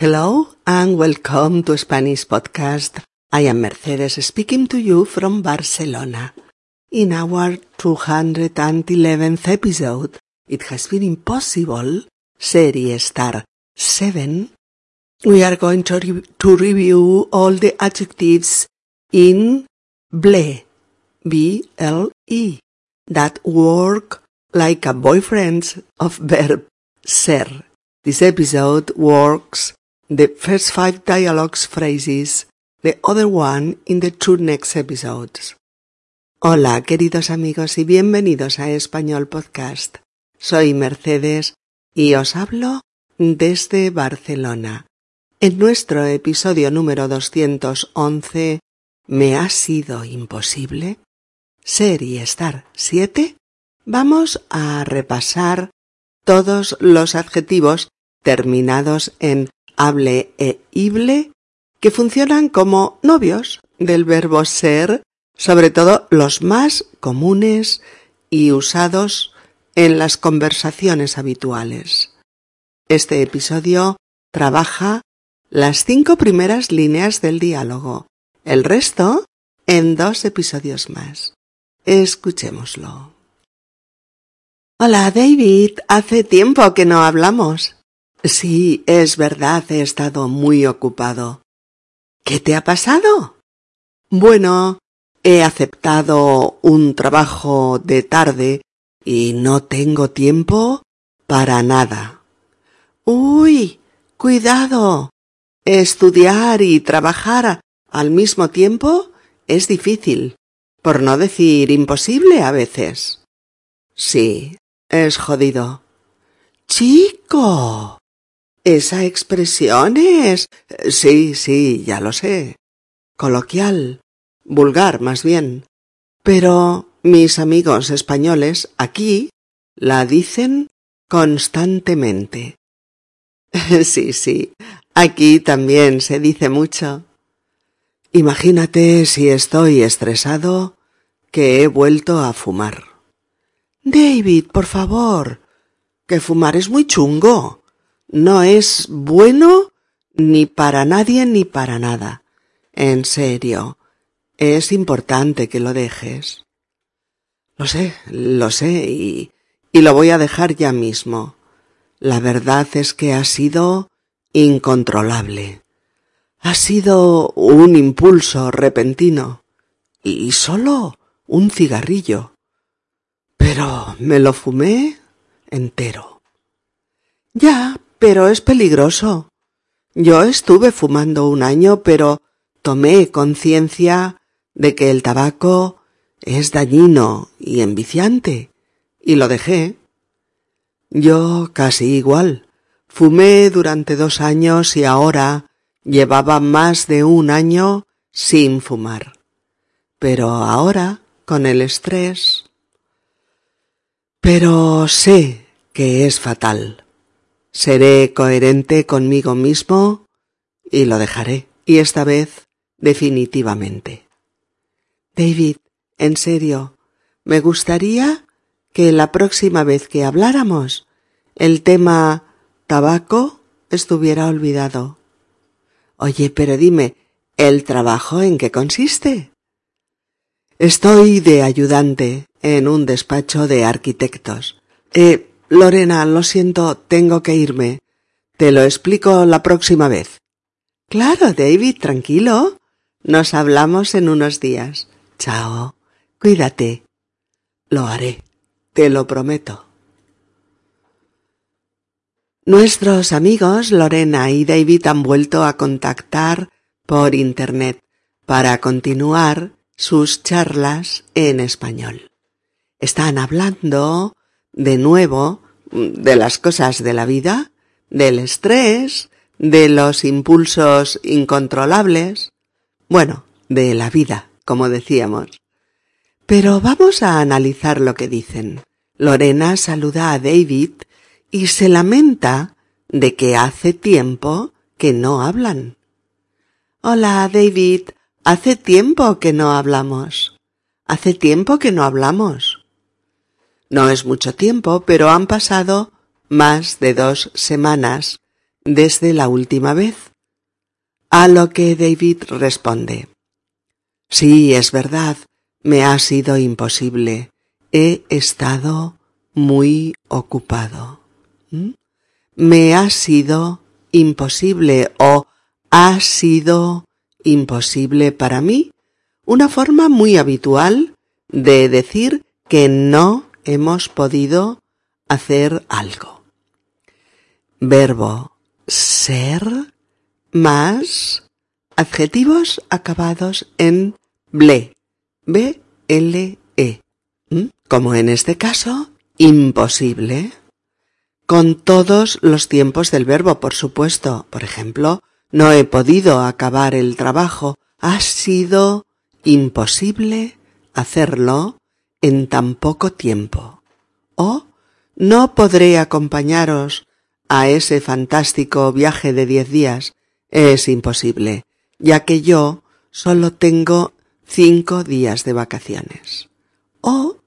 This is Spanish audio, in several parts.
Hello and welcome to Spanish Podcast. I am Mercedes speaking to you from Barcelona. In our 211th episode, it has been impossible, Serie Star 7, we are going to, re- to review all the adjectives in ble, B-L-E, that work like a boyfriend of verb ser. This episode works the first five dialogues phrases, the other one in the two next episodes. Hola, queridos amigos y bienvenidos a Español Podcast. Soy Mercedes y os hablo desde Barcelona. En nuestro episodio número 211, ¿Me ha sido imposible? Ser y estar siete, vamos a repasar todos los adjetivos terminados en hable e ible que funcionan como novios del verbo ser, sobre todo los más comunes y usados en las conversaciones habituales. Este episodio trabaja las cinco primeras líneas del diálogo, el resto en dos episodios más. Escuchémoslo. Hola, David. Hace tiempo que no hablamos. Sí, es verdad, he estado muy ocupado. ¿Qué te ha pasado? Bueno, he aceptado un trabajo de tarde y no tengo tiempo para nada. Uy, cuidado. Estudiar y trabajar al mismo tiempo es difícil, por no decir imposible a veces. Sí, es jodido. Chico. Esa expresión es. Sí, sí, ya lo sé. Coloquial. Vulgar, más bien. Pero mis amigos españoles aquí la dicen constantemente. sí, sí. Aquí también se dice mucho. Imagínate si estoy estresado que he vuelto a fumar. David, por favor, que fumar es muy chungo. No es bueno ni para nadie ni para nada. En serio, es importante que lo dejes. Lo sé, lo sé, y, y lo voy a dejar ya mismo. La verdad es que ha sido incontrolable. Ha sido un impulso repentino y solo un cigarrillo. Pero me lo fumé entero. Ya, pero es peligroso. Yo estuve fumando un año, pero tomé conciencia de que el tabaco es dañino y enviciante, y lo dejé. Yo casi igual. Fumé durante dos años y ahora llevaba más de un año sin fumar. Pero ahora, con el estrés. Pero sé que es fatal. Seré coherente conmigo mismo y lo dejaré, y esta vez definitivamente. David, en serio, me gustaría que la próxima vez que habláramos el tema tabaco estuviera olvidado. Oye, pero dime, ¿el trabajo en qué consiste? Estoy de ayudante en un despacho de arquitectos. Eh, Lorena, lo siento, tengo que irme. Te lo explico la próxima vez. Claro, David, tranquilo. Nos hablamos en unos días. Chao. Cuídate. Lo haré. Te lo prometo. Nuestros amigos Lorena y David han vuelto a contactar por Internet para continuar sus charlas en español. Están hablando de nuevo de las cosas de la vida, del estrés, de los impulsos incontrolables, bueno, de la vida, como decíamos. Pero vamos a analizar lo que dicen. Lorena saluda a David y se lamenta de que hace tiempo que no hablan. Hola, David. Hace tiempo que no hablamos. Hace tiempo que no hablamos. No es mucho tiempo, pero han pasado más de dos semanas desde la última vez. A lo que David responde Sí, es verdad, me ha sido imposible. He estado muy ocupado. ¿Mm? Me ha sido imposible o ha sido imposible para mí una forma muy habitual de decir que no hemos podido hacer algo. Verbo ser más adjetivos acabados en ble, b l e, como en este caso, imposible, con todos los tiempos del verbo, por supuesto. Por ejemplo, no he podido acabar el trabajo, ha sido imposible hacerlo en tan poco tiempo. O no podré acompañaros a ese fantástico viaje de diez días. Es imposible, ya que yo solo tengo cinco días de vacaciones. O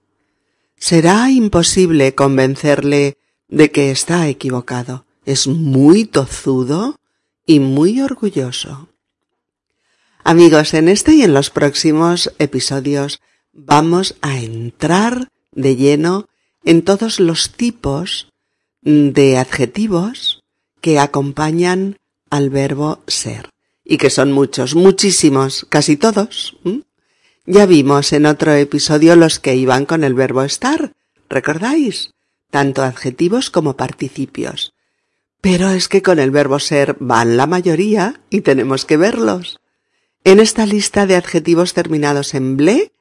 será imposible convencerle de que está equivocado. Es muy tozudo y muy orgulloso. Amigos, en este y en los próximos episodios vamos a entrar de lleno en todos los tipos de adjetivos que acompañan al verbo ser y que son muchos, muchísimos, casi todos. Ya vimos en otro episodio los que iban con el verbo estar, ¿recordáis? Tanto adjetivos como participios. Pero es que con el verbo ser van la mayoría y tenemos que verlos. En esta lista de adjetivos terminados en ble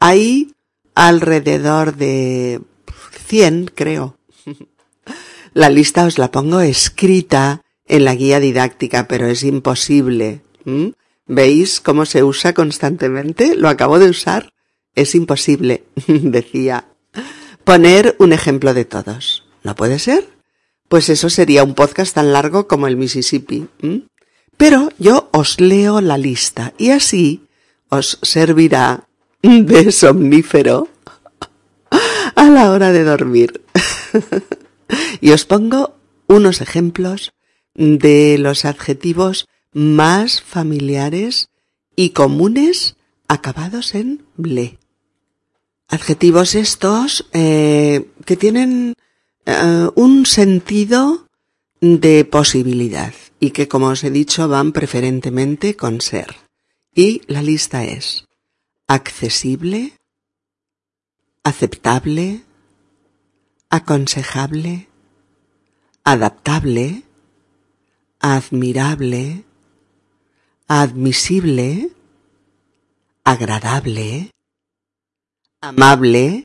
hay alrededor de cien, creo. La lista os la pongo escrita en la guía didáctica, pero es imposible. ¿Veis cómo se usa constantemente? Lo acabo de usar. Es imposible, decía. Poner un ejemplo de todos. ¿No puede ser? Pues eso sería un podcast tan largo como el Mississippi. Pero yo os leo la lista y así os servirá de somnífero a la hora de dormir. y os pongo unos ejemplos de los adjetivos más familiares y comunes acabados en ble. Adjetivos estos eh, que tienen eh, un sentido de posibilidad y que, como os he dicho, van preferentemente con ser. Y la lista es accesible, aceptable, aconsejable, adaptable, admirable, admisible, agradable, amable,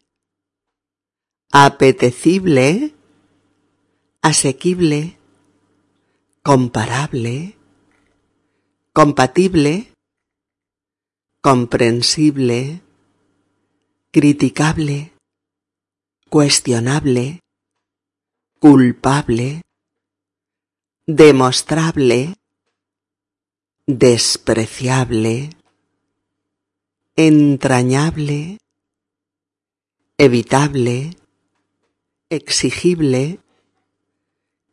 apetecible, asequible, comparable, compatible, comprensible, criticable, cuestionable, culpable, demostrable, despreciable, entrañable, evitable, exigible,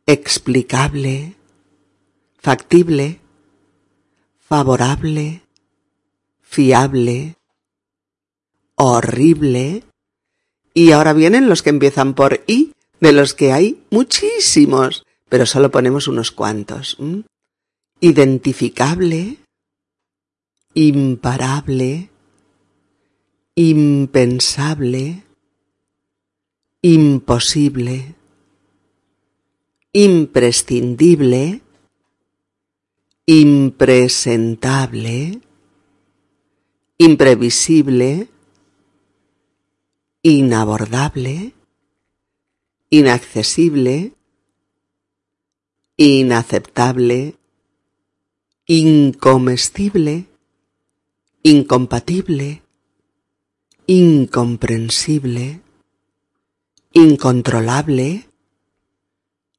explicable, factible, favorable, fiable, horrible. Y ahora vienen los que empiezan por I, de los que hay muchísimos, pero solo ponemos unos cuantos. Identificable, imparable, impensable, imposible, imprescindible, impresentable, imprevisible, inabordable, inaccesible, inaceptable, incomestible, incompatible, incomprensible, incontrolable,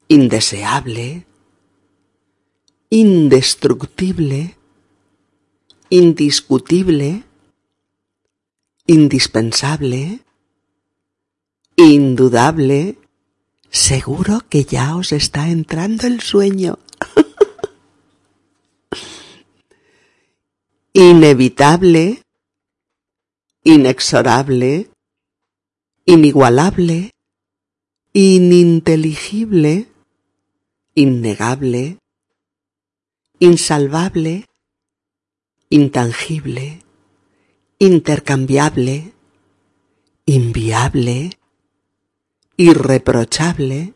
indeseable, indestructible, indiscutible, indispensable, indudable, seguro que ya os está entrando el sueño. Inevitable, inexorable, inigualable, ininteligible, innegable, insalvable, intangible, intercambiable, inviable, irreprochable,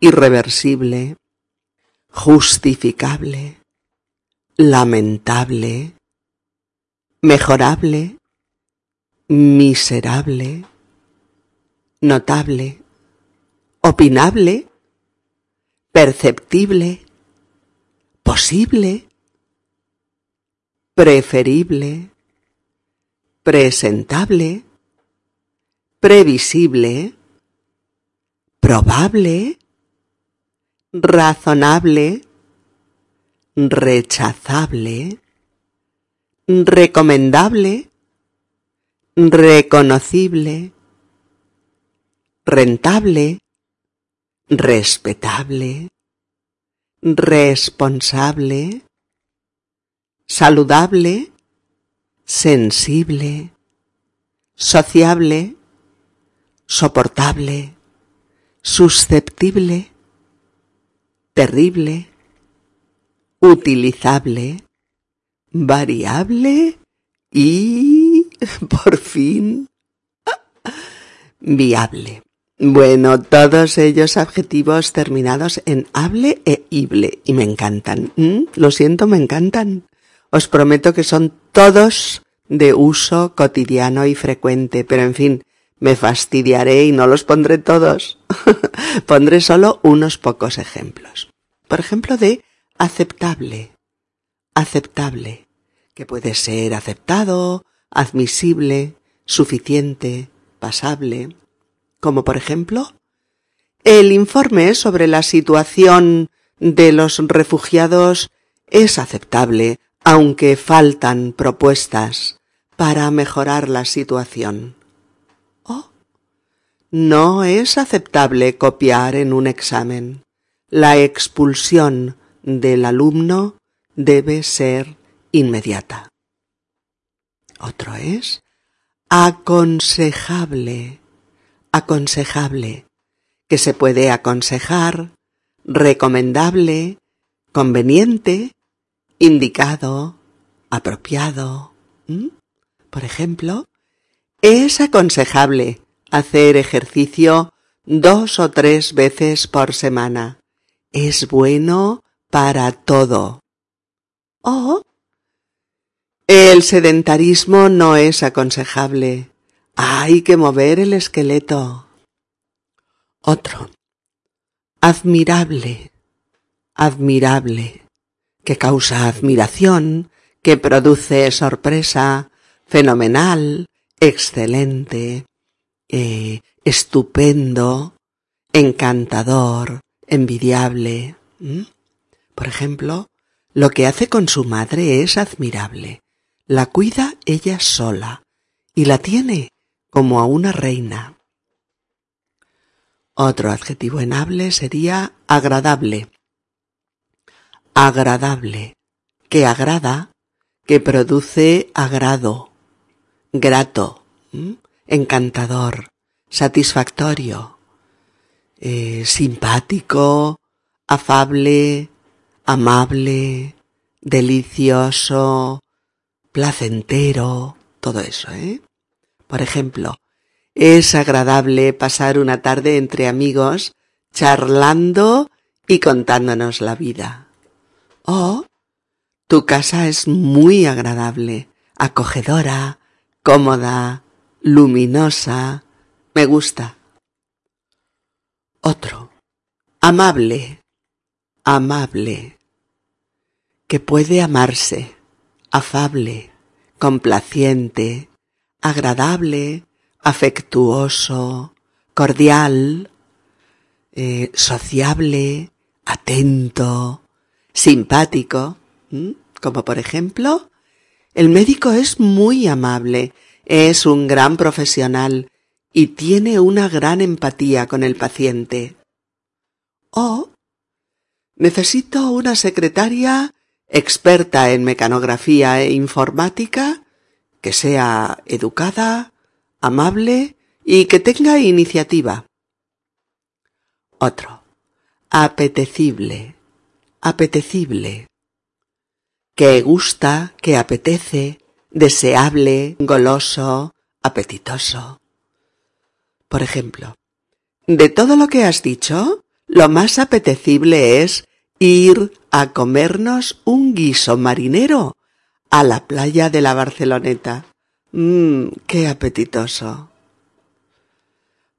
irreversible, justificable, lamentable, mejorable, miserable, notable, opinable, perceptible, posible, preferible, presentable, previsible, probable, razonable, rechazable, recomendable, reconocible, rentable, respetable, responsable, saludable, sensible, sociable, soportable, susceptible, terrible, utilizable, variable y, por fin, viable. Bueno, todos ellos adjetivos terminados en hable e ible y me encantan. ¿Mm? Lo siento, me encantan. Os prometo que son todos de uso cotidiano y frecuente, pero en fin, me fastidiaré y no los pondré todos. Pondré solo unos pocos ejemplos. Por ejemplo, de aceptable. Aceptable, que puede ser aceptado, admisible, suficiente, pasable como por ejemplo el informe sobre la situación de los refugiados es aceptable, aunque faltan propuestas para mejorar la situación. Oh, no es aceptable copiar en un examen. La expulsión del alumno debe ser inmediata. Otro es aconsejable aconsejable, que se puede aconsejar, recomendable, conveniente, indicado, apropiado. Por ejemplo, es aconsejable hacer ejercicio dos o tres veces por semana. Es bueno para todo. O el sedentarismo no es aconsejable. Hay que mover el esqueleto. Otro. Admirable. Admirable. Que causa admiración, que produce sorpresa, fenomenal, excelente, eh, estupendo, encantador, envidiable. Por ejemplo, lo que hace con su madre es admirable. La cuida ella sola y la tiene como a una reina. Otro adjetivo enable sería agradable. Agradable, que agrada, que produce agrado, grato, encantador, satisfactorio, eh, simpático, afable, amable, delicioso, placentero, todo eso, ¿eh? Por ejemplo, es agradable pasar una tarde entre amigos charlando y contándonos la vida. Oh, tu casa es muy agradable, acogedora, cómoda, luminosa. Me gusta. Otro. Amable. Amable. Que puede amarse. Afable. Complaciente agradable, afectuoso, cordial, eh, sociable, atento, simpático, como por ejemplo, el médico es muy amable, es un gran profesional y tiene una gran empatía con el paciente. O necesito una secretaria experta en mecanografía e informática, que sea educada, amable y que tenga iniciativa. Otro. Apetecible. Apetecible. Que gusta, que apetece, deseable, goloso, apetitoso. Por ejemplo, de todo lo que has dicho, lo más apetecible es ir a comernos un guiso marinero a la playa de la Barceloneta. Mmm, qué apetitoso.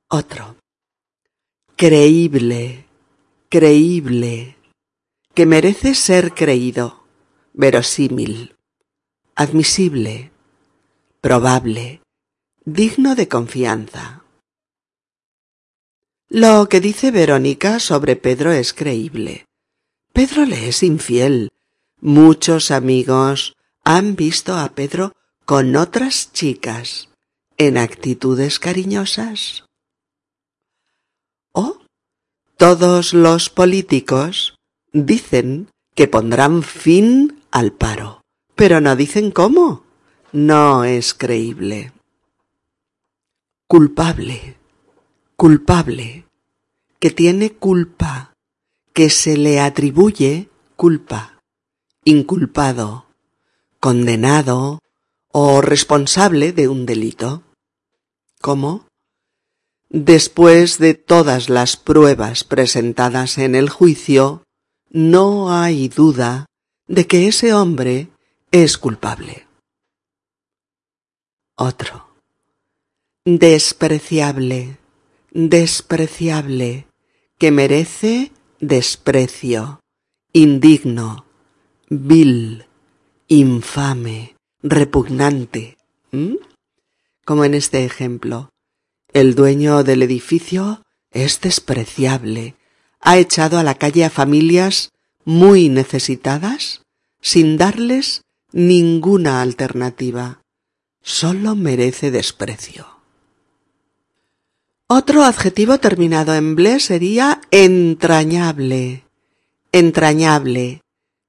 Otro. Creíble, creíble, que merece ser creído, verosímil, admisible, probable, digno de confianza. Lo que dice Verónica sobre Pedro es creíble. Pedro le es infiel. Muchos amigos han visto a Pedro con otras chicas en actitudes cariñosas. ¿O todos los políticos dicen que pondrán fin al paro, pero no dicen cómo. No es creíble. Culpable, culpable, que tiene culpa, que se le atribuye culpa, inculpado, condenado o responsable de un delito. ¿Cómo? Después de todas las pruebas presentadas en el juicio, no hay duda de que ese hombre es culpable. Otro. Despreciable, despreciable, que merece desprecio, indigno, vil, infame, repugnante. Como en este ejemplo. El dueño del edificio es despreciable. Ha echado a la calle a familias muy necesitadas sin darles ninguna alternativa. Solo merece desprecio. Otro adjetivo terminado en ble sería entrañable. Entrañable,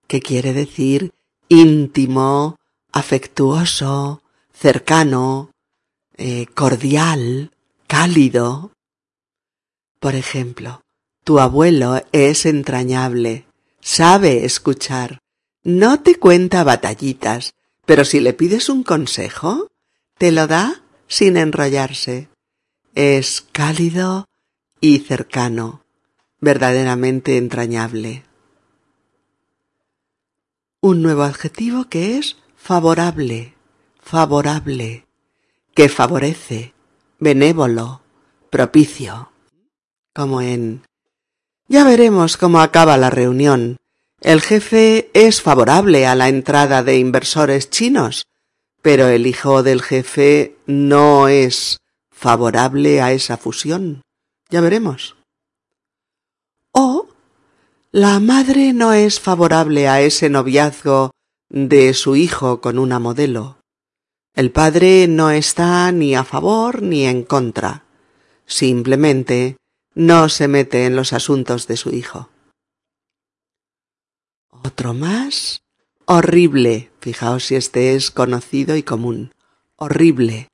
que quiere decir íntimo, afectuoso, cercano, eh, cordial, cálido. Por ejemplo, tu abuelo es entrañable, sabe escuchar, no te cuenta batallitas, pero si le pides un consejo, te lo da sin enrollarse. Es cálido y cercano, verdaderamente entrañable. Un nuevo adjetivo que es favorable, favorable, que favorece, benévolo, propicio, como en Ya veremos cómo acaba la reunión. El jefe es favorable a la entrada de inversores chinos, pero el hijo del jefe no es favorable a esa fusión. Ya veremos. O la madre no es favorable a ese noviazgo de su hijo con una modelo. El padre no está ni a favor ni en contra. Simplemente no se mete en los asuntos de su hijo. Otro más. Horrible. Fijaos si este es conocido y común. Horrible.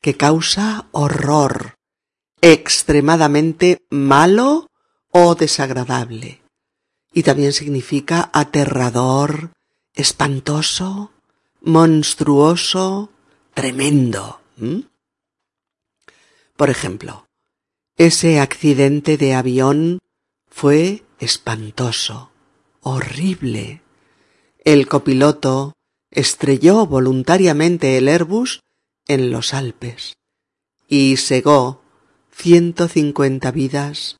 Que causa horror. Extremadamente malo o desagradable. Y también significa aterrador, espantoso, monstruoso, tremendo. Por ejemplo, ese accidente de avión fue espantoso, horrible. El copiloto estrelló voluntariamente el Airbus en los Alpes y segó ciento cincuenta vidas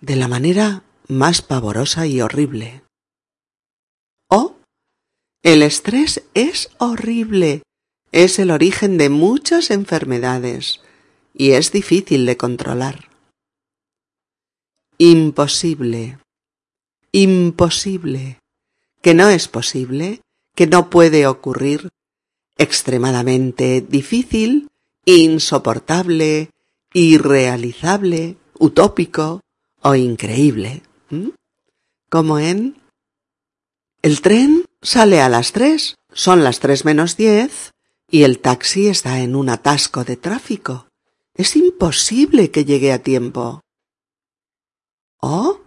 de la manera más pavorosa y horrible. Oh, el estrés es horrible. Es el origen de muchas enfermedades y es difícil de controlar. Imposible. Imposible. Que no es posible, que no puede ocurrir, extremadamente difícil, insoportable, irrealizable, utópico o increíble. Como en el tren sale a las tres, son las tres menos diez, y el taxi está en un atasco de tráfico. Es imposible que llegue a tiempo. ¿Oh?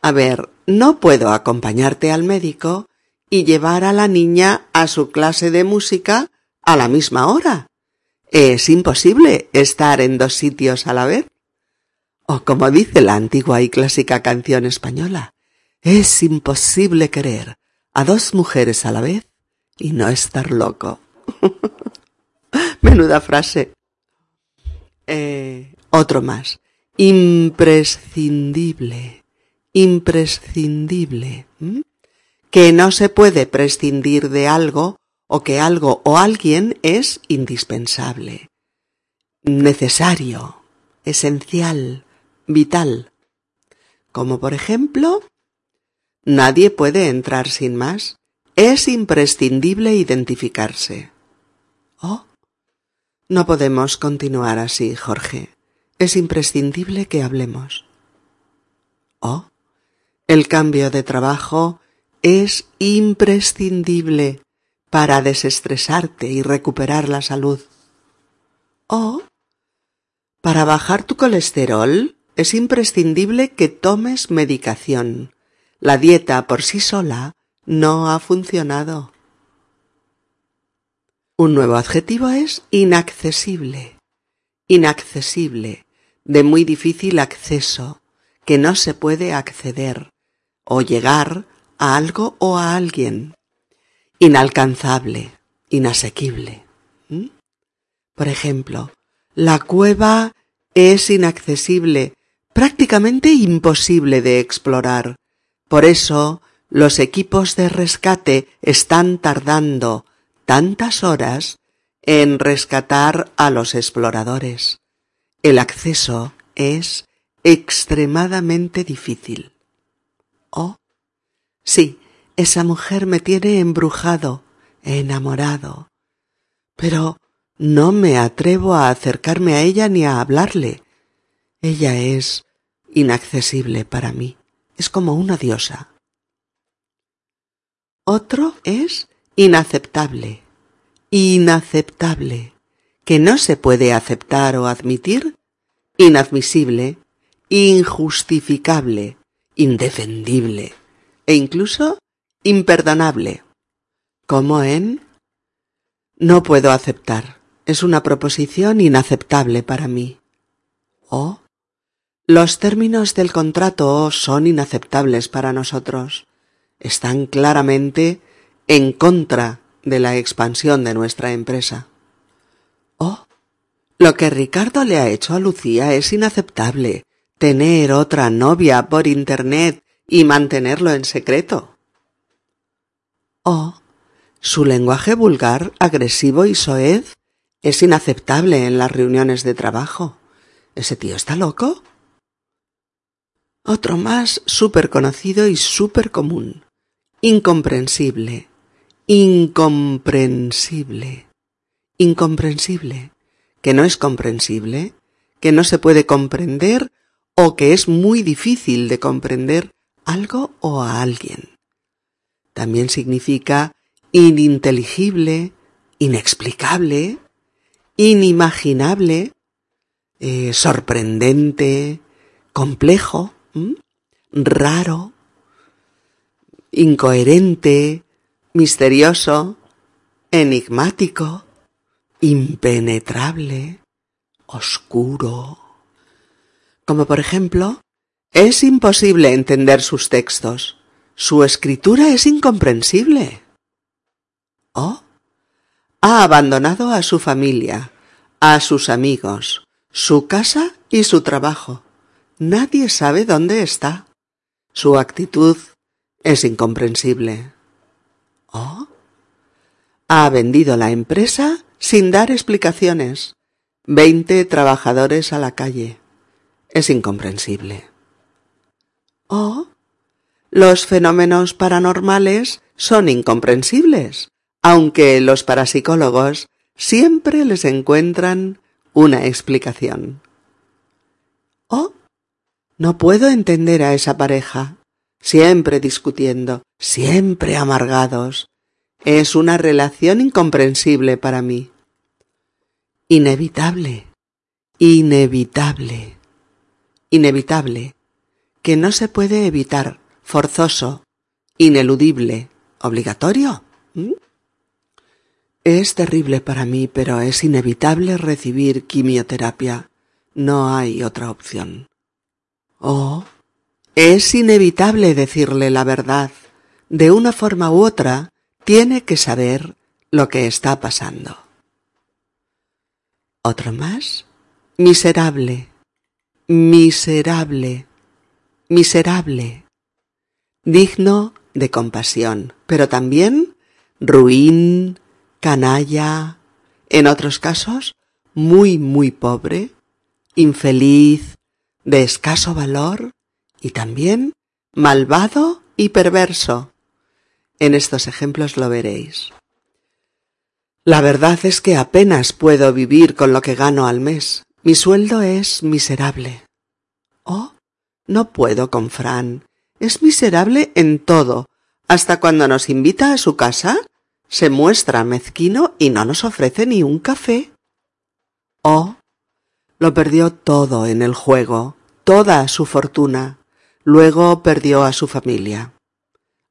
A ver, no puedo acompañarte al médico y llevar a la niña a su clase de música a la misma hora. Es imposible estar en dos sitios a la vez. O como dice la antigua y clásica canción española, es imposible querer a dos mujeres a la vez y no estar loco. Menuda frase. Eh, otro más. Imprescindible. Imprescindible. Que no se puede prescindir de algo o que algo o alguien es indispensable. Necesario. Esencial. Vital. Como por ejemplo, nadie puede entrar sin más. Es imprescindible identificarse. Oh, no podemos continuar así, Jorge. Es imprescindible que hablemos. Oh, el cambio de trabajo es imprescindible para desestresarte y recuperar la salud. Oh, para bajar tu colesterol es imprescindible que tomes medicación. La dieta por sí sola no ha funcionado. Un nuevo adjetivo es inaccesible. Inaccesible, de muy difícil acceso, que no se puede acceder o llegar a algo o a alguien. Inalcanzable, inasequible. ¿Mm? Por ejemplo, la cueva es inaccesible, prácticamente imposible de explorar. Por eso los equipos de rescate están tardando tantas horas en rescatar a los exploradores. El acceso es extremadamente difícil. Oh, sí, esa mujer me tiene embrujado, enamorado. Pero no me atrevo a acercarme a ella ni a hablarle. Ella es inaccesible para mí. Es como una diosa. Otro es inaceptable. Inaceptable. Que no se puede aceptar o admitir. Inadmisible. Injustificable. Indefendible. E incluso imperdonable. Como en no puedo aceptar. Es una proposición inaceptable para mí. O los términos del contrato son inaceptables para nosotros están claramente en contra de la expansión de nuestra empresa. Oh, lo que Ricardo le ha hecho a Lucía es inaceptable. Tener otra novia por Internet y mantenerlo en secreto. Oh, su lenguaje vulgar, agresivo y soez es inaceptable en las reuniones de trabajo. ¿Ese tío está loco? Otro más súper conocido y súper común incomprensible, incomprensible, incomprensible, que no es comprensible, que no se puede comprender o que es muy difícil de comprender algo o a alguien. También significa ininteligible, inexplicable, inimaginable, eh, sorprendente, complejo, raro, incoherente, misterioso, enigmático, impenetrable, oscuro. Como por ejemplo, es imposible entender sus textos. Su escritura es incomprensible. O ha abandonado a su familia, a sus amigos, su casa y su trabajo. Nadie sabe dónde está. Su actitud es incomprensible. ¿Oh? Ha vendido la empresa sin dar explicaciones. Veinte trabajadores a la calle. Es incomprensible. ¿Oh? Los fenómenos paranormales son incomprensibles, aunque los parapsicólogos siempre les encuentran una explicación. ¿Oh? No puedo entender a esa pareja. Siempre discutiendo, siempre amargados. Es una relación incomprensible para mí. Inevitable, inevitable, inevitable, que no se puede evitar, forzoso, ineludible, obligatorio. ¿Mm? Es terrible para mí, pero es inevitable recibir quimioterapia. No hay otra opción. Oh, es inevitable decirle la verdad. De una forma u otra, tiene que saber lo que está pasando. Otro más. Miserable, miserable, miserable. Digno de compasión, pero también ruin, canalla, en otros casos, muy, muy pobre, infeliz, de escaso valor y también malvado y perverso. En estos ejemplos lo veréis. La verdad es que apenas puedo vivir con lo que gano al mes. Mi sueldo es miserable. Oh, no puedo con Fran. Es miserable en todo. Hasta cuando nos invita a su casa, se muestra mezquino y no nos ofrece ni un café. Oh, lo perdió todo en el juego, toda su fortuna. Luego perdió a su familia.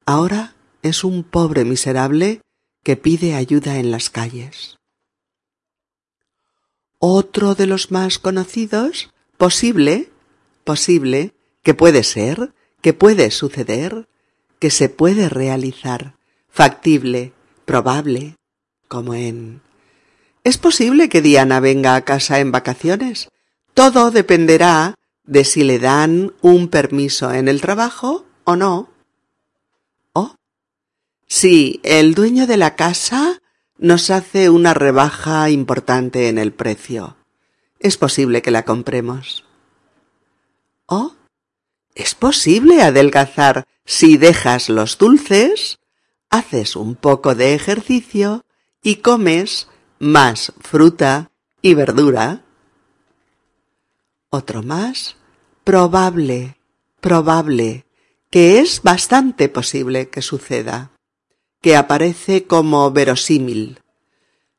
Ahora es un pobre miserable que pide ayuda en las calles. Otro de los más conocidos, posible, posible, que puede ser, que puede suceder, que se puede realizar, factible, probable, como en ¿Es posible que Diana venga a casa en vacaciones? Todo dependerá de si le dan un permiso en el trabajo o no. ¿Oh? Si el dueño de la casa nos hace una rebaja importante en el precio. Es posible que la compremos. ¿Oh? Es posible adelgazar si dejas los dulces, haces un poco de ejercicio y comes más fruta y verdura. Otro más, probable, probable, que es bastante posible que suceda, que aparece como verosímil,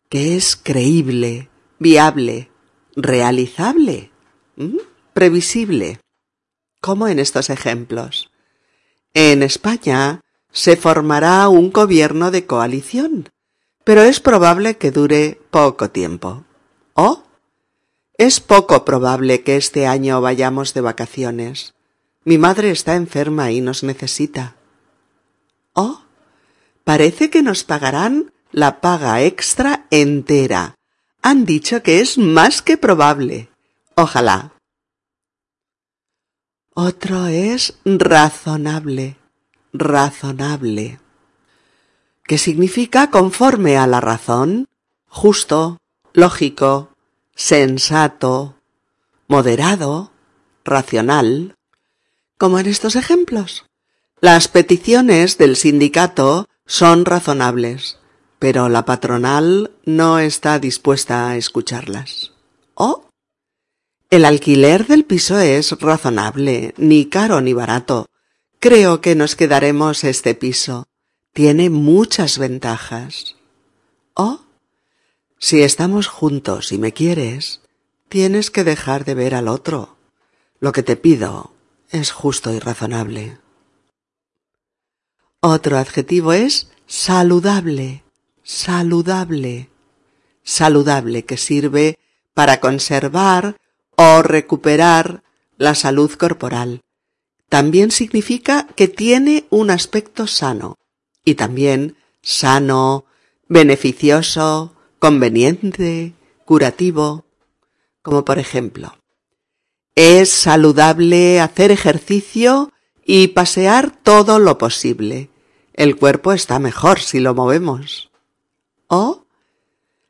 que es creíble, viable, realizable, previsible, como en estos ejemplos. En España se formará un gobierno de coalición, pero es probable que dure poco tiempo. O es poco probable que este año vayamos de vacaciones. Mi madre está enferma y nos necesita. Oh, parece que nos pagarán la paga extra entera. Han dicho que es más que probable. Ojalá. Otro es razonable, razonable, que significa conforme a la razón, justo, lógico, sensato, moderado, racional, como en estos ejemplos. Las peticiones del sindicato son razonables, pero la patronal no está dispuesta a escucharlas. ¿Oh? El alquiler del piso es razonable, ni caro ni barato. Creo que nos quedaremos este piso. Tiene muchas ventajas. ¿Oh? Si estamos juntos y me quieres, tienes que dejar de ver al otro. Lo que te pido es justo y razonable. Otro adjetivo es saludable, saludable, saludable que sirve para conservar o recuperar la salud corporal. También significa que tiene un aspecto sano y también sano, beneficioso, conveniente, curativo, como por ejemplo, es saludable hacer ejercicio y pasear todo lo posible. El cuerpo está mejor si lo movemos. O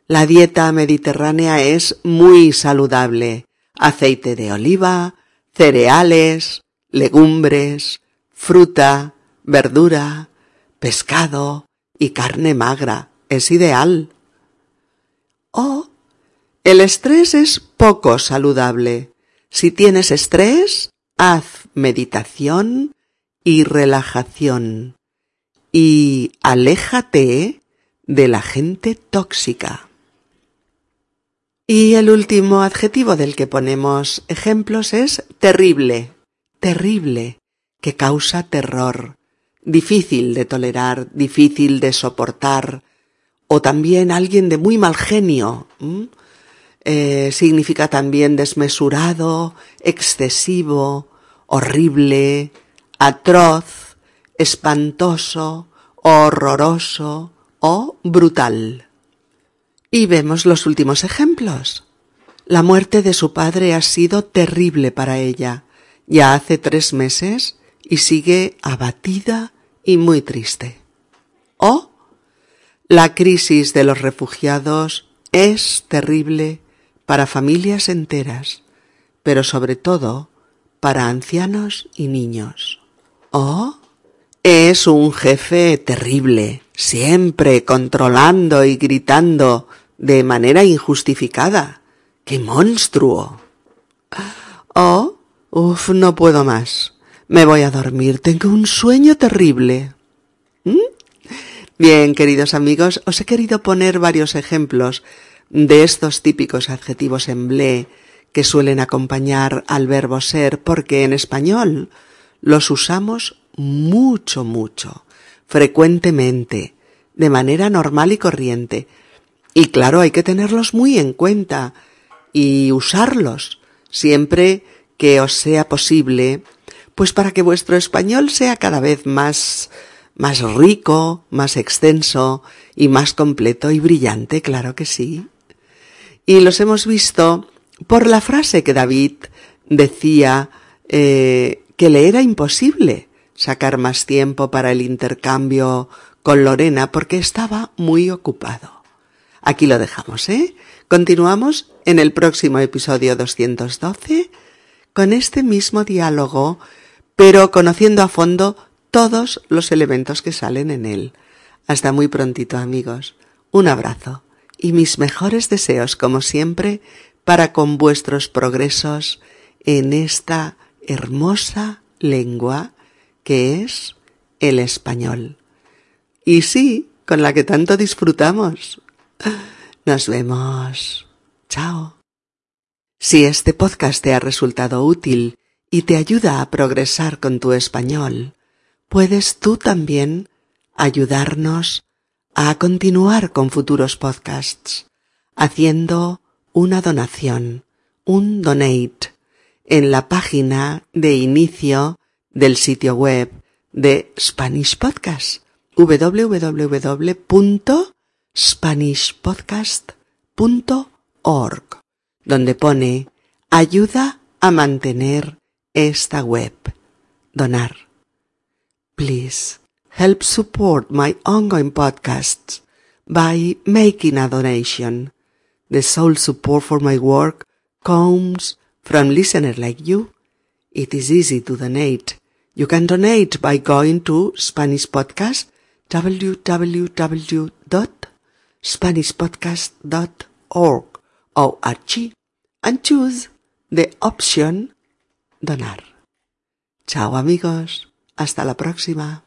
la dieta mediterránea es muy saludable. Aceite de oliva, cereales, legumbres, fruta, verdura, pescado y carne magra. Es ideal. O el estrés es poco saludable. Si tienes estrés, haz meditación y relajación. Y aléjate de la gente tóxica. Y el último adjetivo del que ponemos ejemplos es terrible, terrible, que causa terror, difícil de tolerar, difícil de soportar, o también alguien de muy mal genio. Eh, significa también desmesurado, excesivo, horrible, atroz, espantoso, horroroso o brutal. Y vemos los últimos ejemplos. La muerte de su padre ha sido terrible para ella. Ya hace tres meses y sigue abatida y muy triste. O la crisis de los refugiados es terrible para familias enteras, pero sobre todo para ancianos y niños. O es un jefe terrible, siempre controlando y gritando de manera injustificada. ¡Qué monstruo! Oh, uf, no puedo más. Me voy a dormir. Tengo un sueño terrible. ¿Mm? Bien, queridos amigos, os he querido poner varios ejemplos de estos típicos adjetivos en ble que suelen acompañar al verbo ser porque en español los usamos mucho, mucho, frecuentemente, de manera normal y corriente, y claro, hay que tenerlos muy en cuenta y usarlos siempre que os sea posible, pues para que vuestro español sea cada vez más más rico, más extenso y más completo y brillante, claro que sí. Y los hemos visto por la frase que David decía eh, que le era imposible sacar más tiempo para el intercambio con Lorena porque estaba muy ocupado. Aquí lo dejamos, ¿eh? Continuamos en el próximo episodio 212 con este mismo diálogo, pero conociendo a fondo todos los elementos que salen en él. Hasta muy prontito, amigos. Un abrazo y mis mejores deseos, como siempre, para con vuestros progresos en esta hermosa lengua que es el español. Y sí, con la que tanto disfrutamos. Nos vemos. Chao. Si este podcast te ha resultado útil y te ayuda a progresar con tu español, puedes tú también ayudarnos a continuar con futuros podcasts haciendo una donación, un donate, en la página de inicio del sitio web de Spanish Podcast www spanishpodcast.org, donde pone ayuda a mantener esta web. Donar. Please help support my ongoing podcasts by making a donation. The sole support for my work comes from listeners like you. It is easy to donate. You can donate by going to Spanish Podcast www SpanishPodcast.org o archi and choose the option donar. Chao amigos, hasta la próxima.